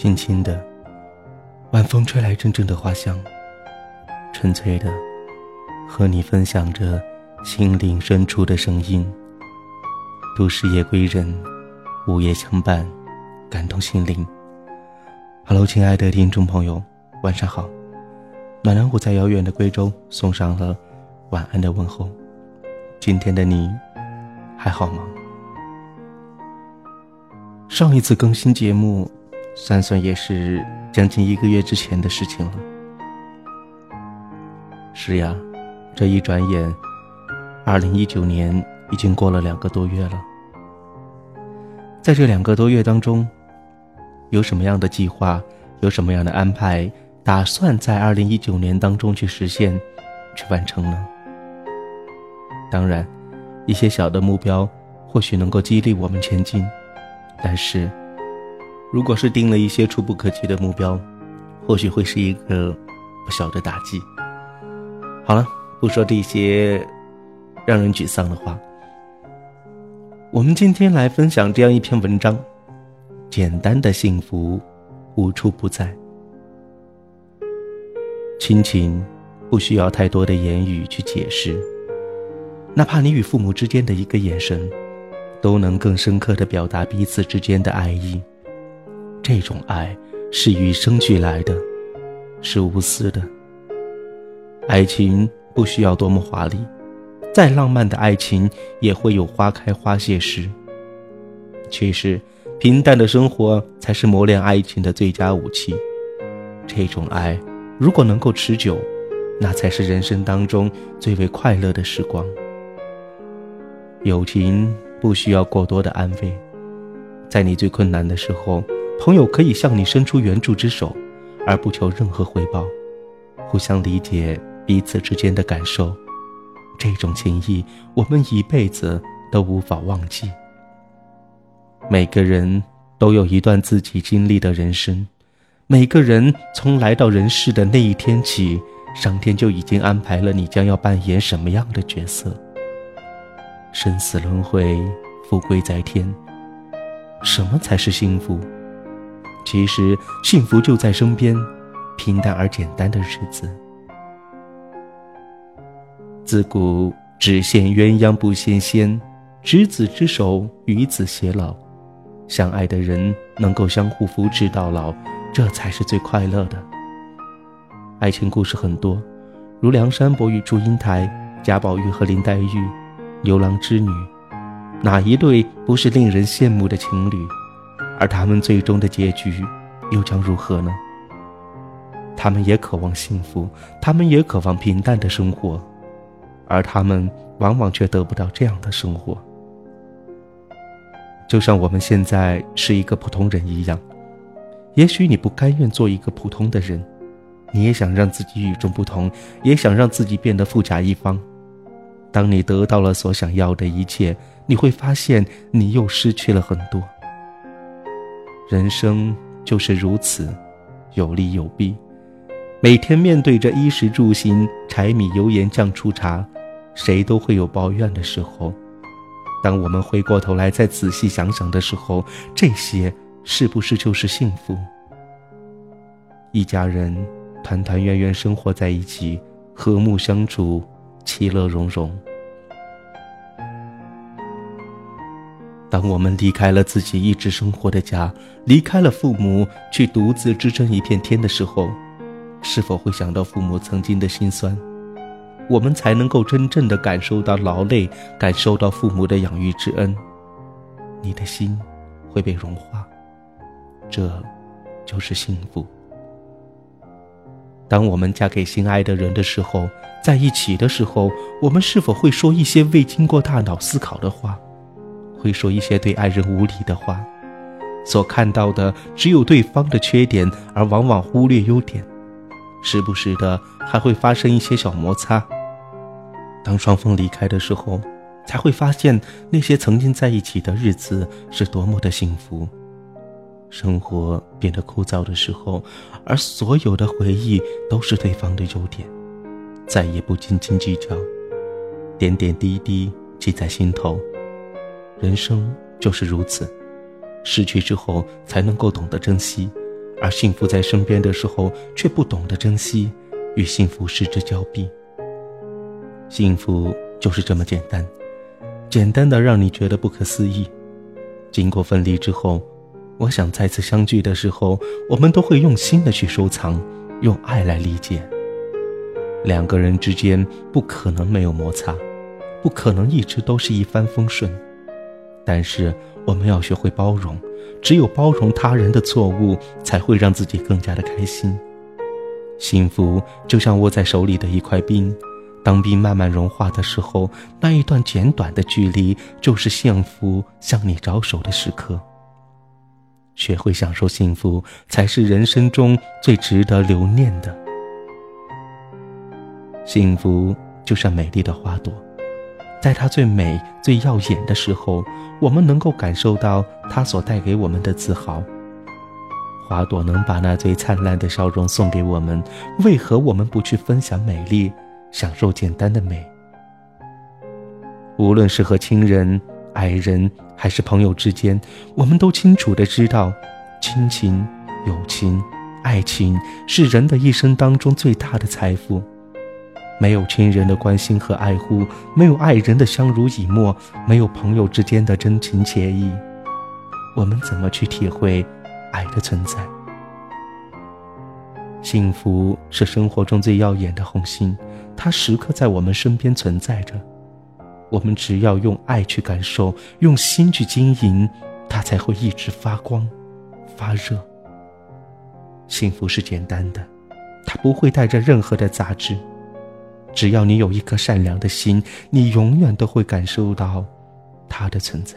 轻轻的，晚风吹来阵阵的花香，纯粹的，和你分享着心灵深处的声音。都市夜归人，午夜相伴，感动心灵。Hello，亲爱的听众朋友，晚上好。暖暖虎在遥远的贵州送上了晚安的问候。今天的你还好吗？上一次更新节目。算算也是将近一个月之前的事情了。是呀，这一转眼，二零一九年已经过了两个多月了。在这两个多月当中，有什么样的计划，有什么样的安排，打算在二零一九年当中去实现、去完成呢？当然，一些小的目标或许能够激励我们前进，但是。如果是定了一些触不可及的目标，或许会是一个不小的打击。好了，不说这些让人沮丧的话，我们今天来分享这样一篇文章：简单的幸福无处不在。亲情不需要太多的言语去解释，哪怕你与父母之间的一个眼神，都能更深刻的表达彼此之间的爱意。这种爱是与生俱来的，是无私的。爱情不需要多么华丽，再浪漫的爱情也会有花开花谢时。其实，平淡的生活才是磨练爱情的最佳武器。这种爱如果能够持久，那才是人生当中最为快乐的时光。友情不需要过多的安慰，在你最困难的时候。朋友可以向你伸出援助之手，而不求任何回报，互相理解彼此之间的感受，这种情谊我们一辈子都无法忘记。每个人都有一段自己经历的人生，每个人从来到人世的那一天起，上天就已经安排了你将要扮演什么样的角色。生死轮回，富贵在天，什么才是幸福？其实幸福就在身边，平淡而简单的日子。自古只羡鸳鸯不羡仙，执子之手，与子偕老。相爱的人能够相互扶持到老，这才是最快乐的。爱情故事很多，如梁山伯与祝英台、贾宝玉和林黛玉、牛郎织女，哪一对不是令人羡慕的情侣？而他们最终的结局又将如何呢？他们也渴望幸福，他们也渴望平淡的生活，而他们往往却得不到这样的生活。就像我们现在是一个普通人一样，也许你不甘愿做一个普通的人，你也想让自己与众不同，也想让自己变得富甲一方。当你得到了所想要的一切，你会发现你又失去了很多。人生就是如此，有利有弊。每天面对着衣食住行、柴米油盐酱醋茶，谁都会有抱怨的时候。当我们回过头来再仔细想想的时候，这些是不是就是幸福？一家人团团圆圆生活在一起，和睦相处，其乐融融。当我们离开了自己一直生活的家，离开了父母，去独自支撑一片天的时候，是否会想到父母曾经的辛酸？我们才能够真正的感受到劳累，感受到父母的养育之恩，你的心会被融化，这，就是幸福。当我们嫁给心爱的人的时候，在一起的时候，我们是否会说一些未经过大脑思考的话？会说一些对爱人无礼的话，所看到的只有对方的缺点，而往往忽略优点，时不时的还会发生一些小摩擦。当双方离开的时候，才会发现那些曾经在一起的日子是多么的幸福。生活变得枯燥的时候，而所有的回忆都是对方的优点，再也不斤斤计较，点点滴滴记在心头。人生就是如此，失去之后才能够懂得珍惜，而幸福在身边的时候却不懂得珍惜，与幸福失之交臂。幸福就是这么简单，简单的让你觉得不可思议。经过分离之后，我想再次相聚的时候，我们都会用心的去收藏，用爱来理解。两个人之间不可能没有摩擦，不可能一直都是一帆风顺，但是我们要学会包容。只有包容他人的错误，才会让自己更加的开心。幸福就像握在手里的一块冰，当冰慢慢融化的时候，那一段简短的距离，就是幸福向你招手的时刻。学会享受幸福，才是人生中最值得留念的。幸福就像美丽的花朵。在它最美、最耀眼的时候，我们能够感受到它所带给我们的自豪。花朵能把那最灿烂的笑容送给我们，为何我们不去分享美丽，享受简单的美？无论是和亲人、爱人还是朋友之间，我们都清楚的知道，亲情、友情、爱情是人的一生当中最大的财富。没有亲人的关心和爱护，没有爱人的相濡以沫，没有朋友之间的真情切意，我们怎么去体会爱的存在？幸福是生活中最耀眼的红星，它时刻在我们身边存在着。我们只要用爱去感受，用心去经营，它才会一直发光、发热。幸福是简单的，它不会带着任何的杂质。只要你有一颗善良的心，你永远都会感受到它的存在。